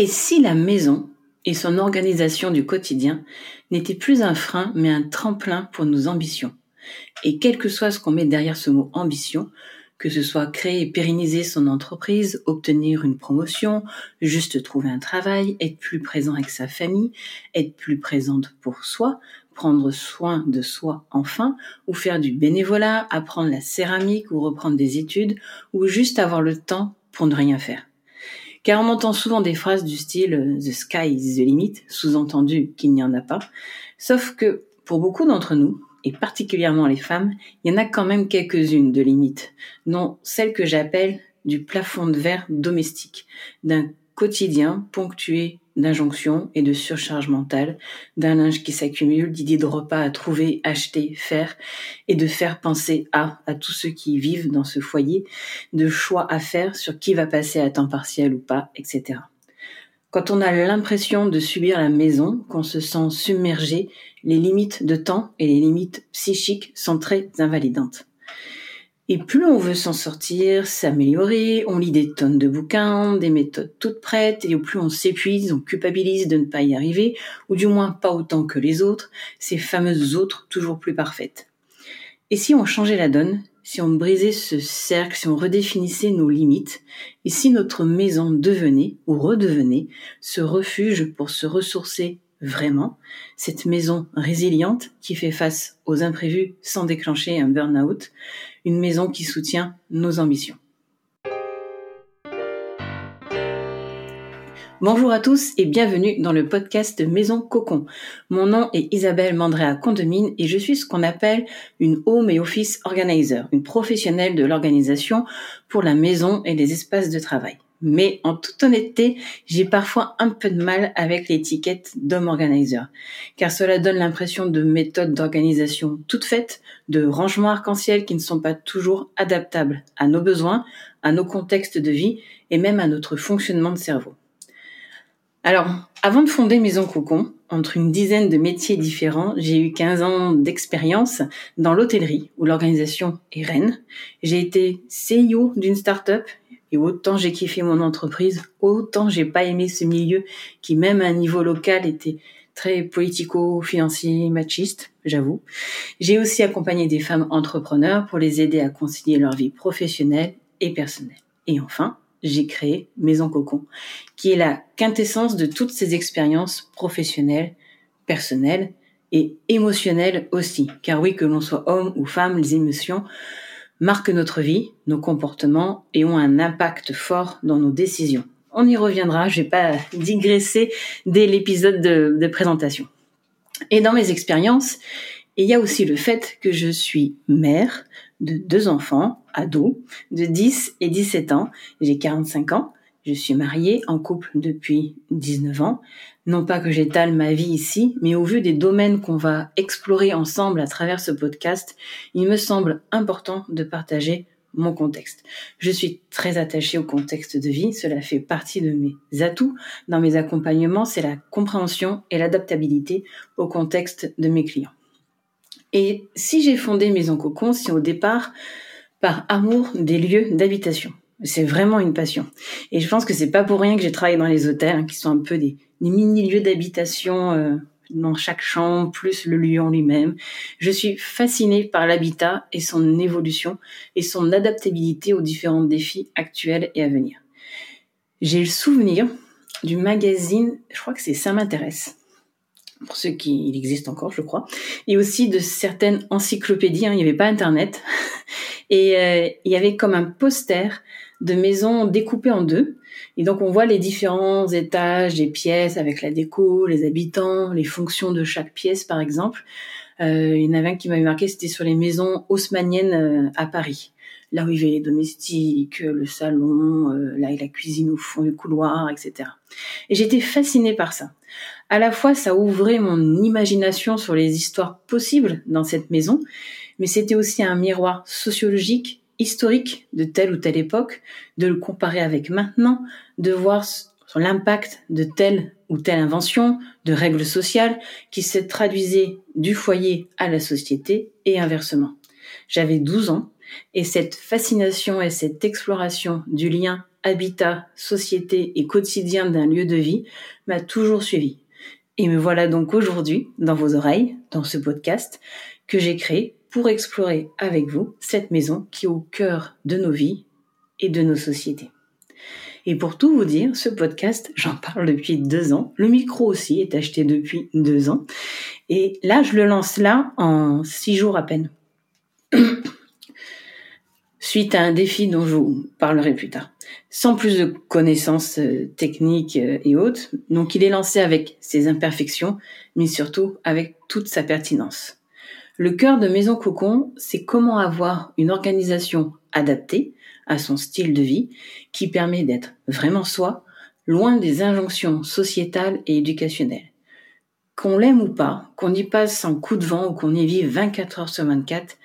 Et si la maison et son organisation du quotidien n'étaient plus un frein mais un tremplin pour nos ambitions? Et quel que soit ce qu'on met derrière ce mot ambition, que ce soit créer et pérenniser son entreprise, obtenir une promotion, juste trouver un travail, être plus présent avec sa famille, être plus présente pour soi, prendre soin de soi enfin, ou faire du bénévolat, apprendre la céramique ou reprendre des études, ou juste avoir le temps pour ne rien faire. Car on entend souvent des phrases du style euh, The sky is the limit, sous-entendu qu'il n'y en a pas. Sauf que pour beaucoup d'entre nous, et particulièrement les femmes, il y en a quand même quelques-unes de limites, non celle que j'appelle du plafond de verre domestique, d'un quotidien ponctué d'injonctions et de surcharge mentale, d'un linge qui s'accumule, d'idées de repas à trouver, acheter, faire, et de faire penser à, à tous ceux qui vivent dans ce foyer, de choix à faire sur qui va passer à temps partiel ou pas, etc. Quand on a l'impression de subir la maison, qu'on se sent submergé, les limites de temps et les limites psychiques sont très invalidantes. Et plus on veut s'en sortir, s'améliorer, on lit des tonnes de bouquins, des méthodes toutes prêtes, et au plus on s'épuise, on culpabilise de ne pas y arriver, ou du moins pas autant que les autres, ces fameuses autres toujours plus parfaites. Et si on changeait la donne, si on brisait ce cercle, si on redéfinissait nos limites, et si notre maison devenait ou redevenait ce refuge pour se ressourcer vraiment, cette maison résiliente qui fait face aux imprévus sans déclencher un burn-out, une maison qui soutient nos ambitions. Bonjour à tous et bienvenue dans le podcast Maison Cocon. Mon nom est Isabelle Mandrea Condomine et je suis ce qu'on appelle une home et office organizer, une professionnelle de l'organisation pour la maison et les espaces de travail. Mais en toute honnêteté, j'ai parfois un peu de mal avec l'étiquette d'homme organizer, car cela donne l'impression de méthodes d'organisation toutes faites, de rangements arc-en-ciel qui ne sont pas toujours adaptables à nos besoins, à nos contextes de vie et même à notre fonctionnement de cerveau. Alors, avant de fonder Maison Cocon, entre une dizaine de métiers différents, j'ai eu 15 ans d'expérience dans l'hôtellerie, où l'organisation est reine. J'ai été CEO d'une start-up et autant j'ai kiffé mon entreprise, autant j'ai pas aimé ce milieu qui, même à un niveau local, était très politico-financier, machiste, j'avoue. J'ai aussi accompagné des femmes entrepreneurs pour les aider à concilier leur vie professionnelle et personnelle. Et enfin, j'ai créé Maison Cocon, qui est la quintessence de toutes ces expériences professionnelles, personnelles et émotionnelles aussi. Car oui, que l'on soit homme ou femme, les émotions marquent notre vie, nos comportements et ont un impact fort dans nos décisions. On y reviendra, je vais pas digresser dès l'épisode de, présentation. Et dans mes expériences, il y a aussi le fait que je suis mère de deux enfants, ados, de 10 et 17 ans. J'ai 45 ans. Je suis mariée, en couple depuis 19 ans. Non pas que j'étale ma vie ici, mais au vu des domaines qu'on va explorer ensemble à travers ce podcast, il me semble important de partager mon contexte. Je suis très attachée au contexte de vie, cela fait partie de mes atouts dans mes accompagnements, c'est la compréhension et l'adaptabilité au contexte de mes clients. Et si j'ai fondé Maison Cocon, c'est au départ par amour des lieux d'habitation. C'est vraiment une passion. Et je pense que c'est pas pour rien que j'ai travaillé dans les hôtels, hein, qui sont un peu des, mini lieux d'habitation euh, dans chaque chambre, plus le lieu en lui-même. Je suis fascinée par l'habitat et son évolution et son adaptabilité aux différents défis actuels et à venir. J'ai le souvenir du magazine, je crois que c'est Ça m'intéresse, pour ceux qui il existe encore, je crois, et aussi de certaines encyclopédies. Hein, il n'y avait pas Internet, et euh, il y avait comme un poster de maisons découpées en deux. Et donc on voit les différents étages des pièces avec la déco, les habitants, les fonctions de chaque pièce par exemple. Euh, il y en avait un qui m'avait marqué, c'était sur les maisons haussmanniennes euh, à Paris. Là où il y avait les domestiques, le salon, euh, là la cuisine au fond du couloir, etc. Et j'étais fascinée par ça. À la fois, ça ouvrait mon imagination sur les histoires possibles dans cette maison, mais c'était aussi un miroir sociologique historique de telle ou telle époque, de le comparer avec maintenant, de voir l'impact de telle ou telle invention, de règles sociales qui se traduisaient du foyer à la société et inversement. J'avais 12 ans et cette fascination et cette exploration du lien habitat, société et quotidien d'un lieu de vie m'a toujours suivi. Et me voilà donc aujourd'hui dans vos oreilles, dans ce podcast que j'ai créé pour explorer avec vous cette maison qui est au cœur de nos vies et de nos sociétés. Et pour tout vous dire, ce podcast, j'en parle depuis deux ans. Le micro aussi est acheté depuis deux ans. Et là, je le lance là en six jours à peine. Suite à un défi dont je vous parlerai plus tard. Sans plus de connaissances euh, techniques euh, et autres. Donc, il est lancé avec ses imperfections, mais surtout avec toute sa pertinence. Le cœur de Maison Cocon, c'est comment avoir une organisation adaptée à son style de vie, qui permet d'être vraiment soi, loin des injonctions sociétales et éducationnelles. Qu'on l'aime ou pas, qu'on y passe un coup de vent ou qu'on y vive 24 heures sur 24,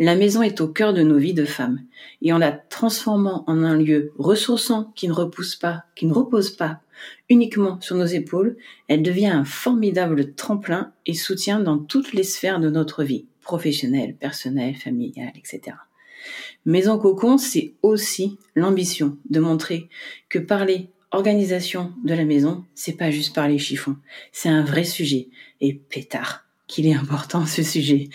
la maison est au cœur de nos vies de femmes. Et en la transformant en un lieu ressourçant qui ne repousse pas, qui ne repose pas uniquement sur nos épaules, elle devient un formidable tremplin et soutien dans toutes les sphères de notre vie, professionnelle, personnelle, familiale, etc. Maison Cocon, c'est aussi l'ambition de montrer que parler organisation de la maison, c'est pas juste parler chiffon, c'est un vrai sujet. Et pétard, qu'il est important ce sujet.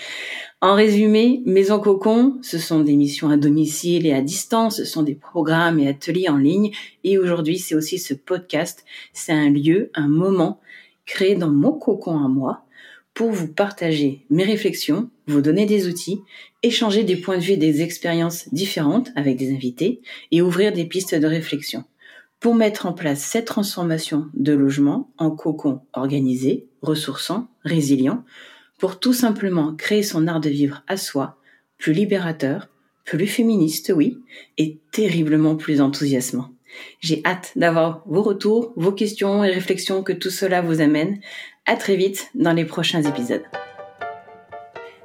En résumé, Maison Cocon, ce sont des missions à domicile et à distance, ce sont des programmes et ateliers en ligne. Et aujourd'hui, c'est aussi ce podcast. C'est un lieu, un moment créé dans mon cocon à moi pour vous partager mes réflexions, vous donner des outils, échanger des points de vue et des expériences différentes avec des invités et ouvrir des pistes de réflexion pour mettre en place cette transformation de logement en cocon organisé, ressourçant, résilient, pour tout simplement créer son art de vivre à soi, plus libérateur, plus féministe, oui, et terriblement plus enthousiasmant. J'ai hâte d'avoir vos retours, vos questions et réflexions que tout cela vous amène. À très vite dans les prochains épisodes.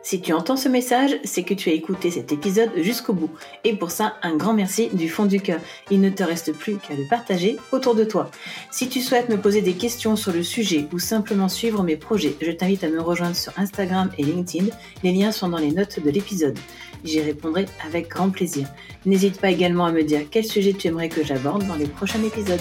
Si tu entends ce message, c'est que tu as écouté cet épisode jusqu'au bout. Et pour ça, un grand merci du fond du cœur. Il ne te reste plus qu'à le partager autour de toi. Si tu souhaites me poser des questions sur le sujet ou simplement suivre mes projets, je t'invite à me rejoindre sur Instagram et LinkedIn. Les liens sont dans les notes de l'épisode. J'y répondrai avec grand plaisir. N'hésite pas également à me dire quel sujet tu aimerais que j'aborde dans les prochains épisodes.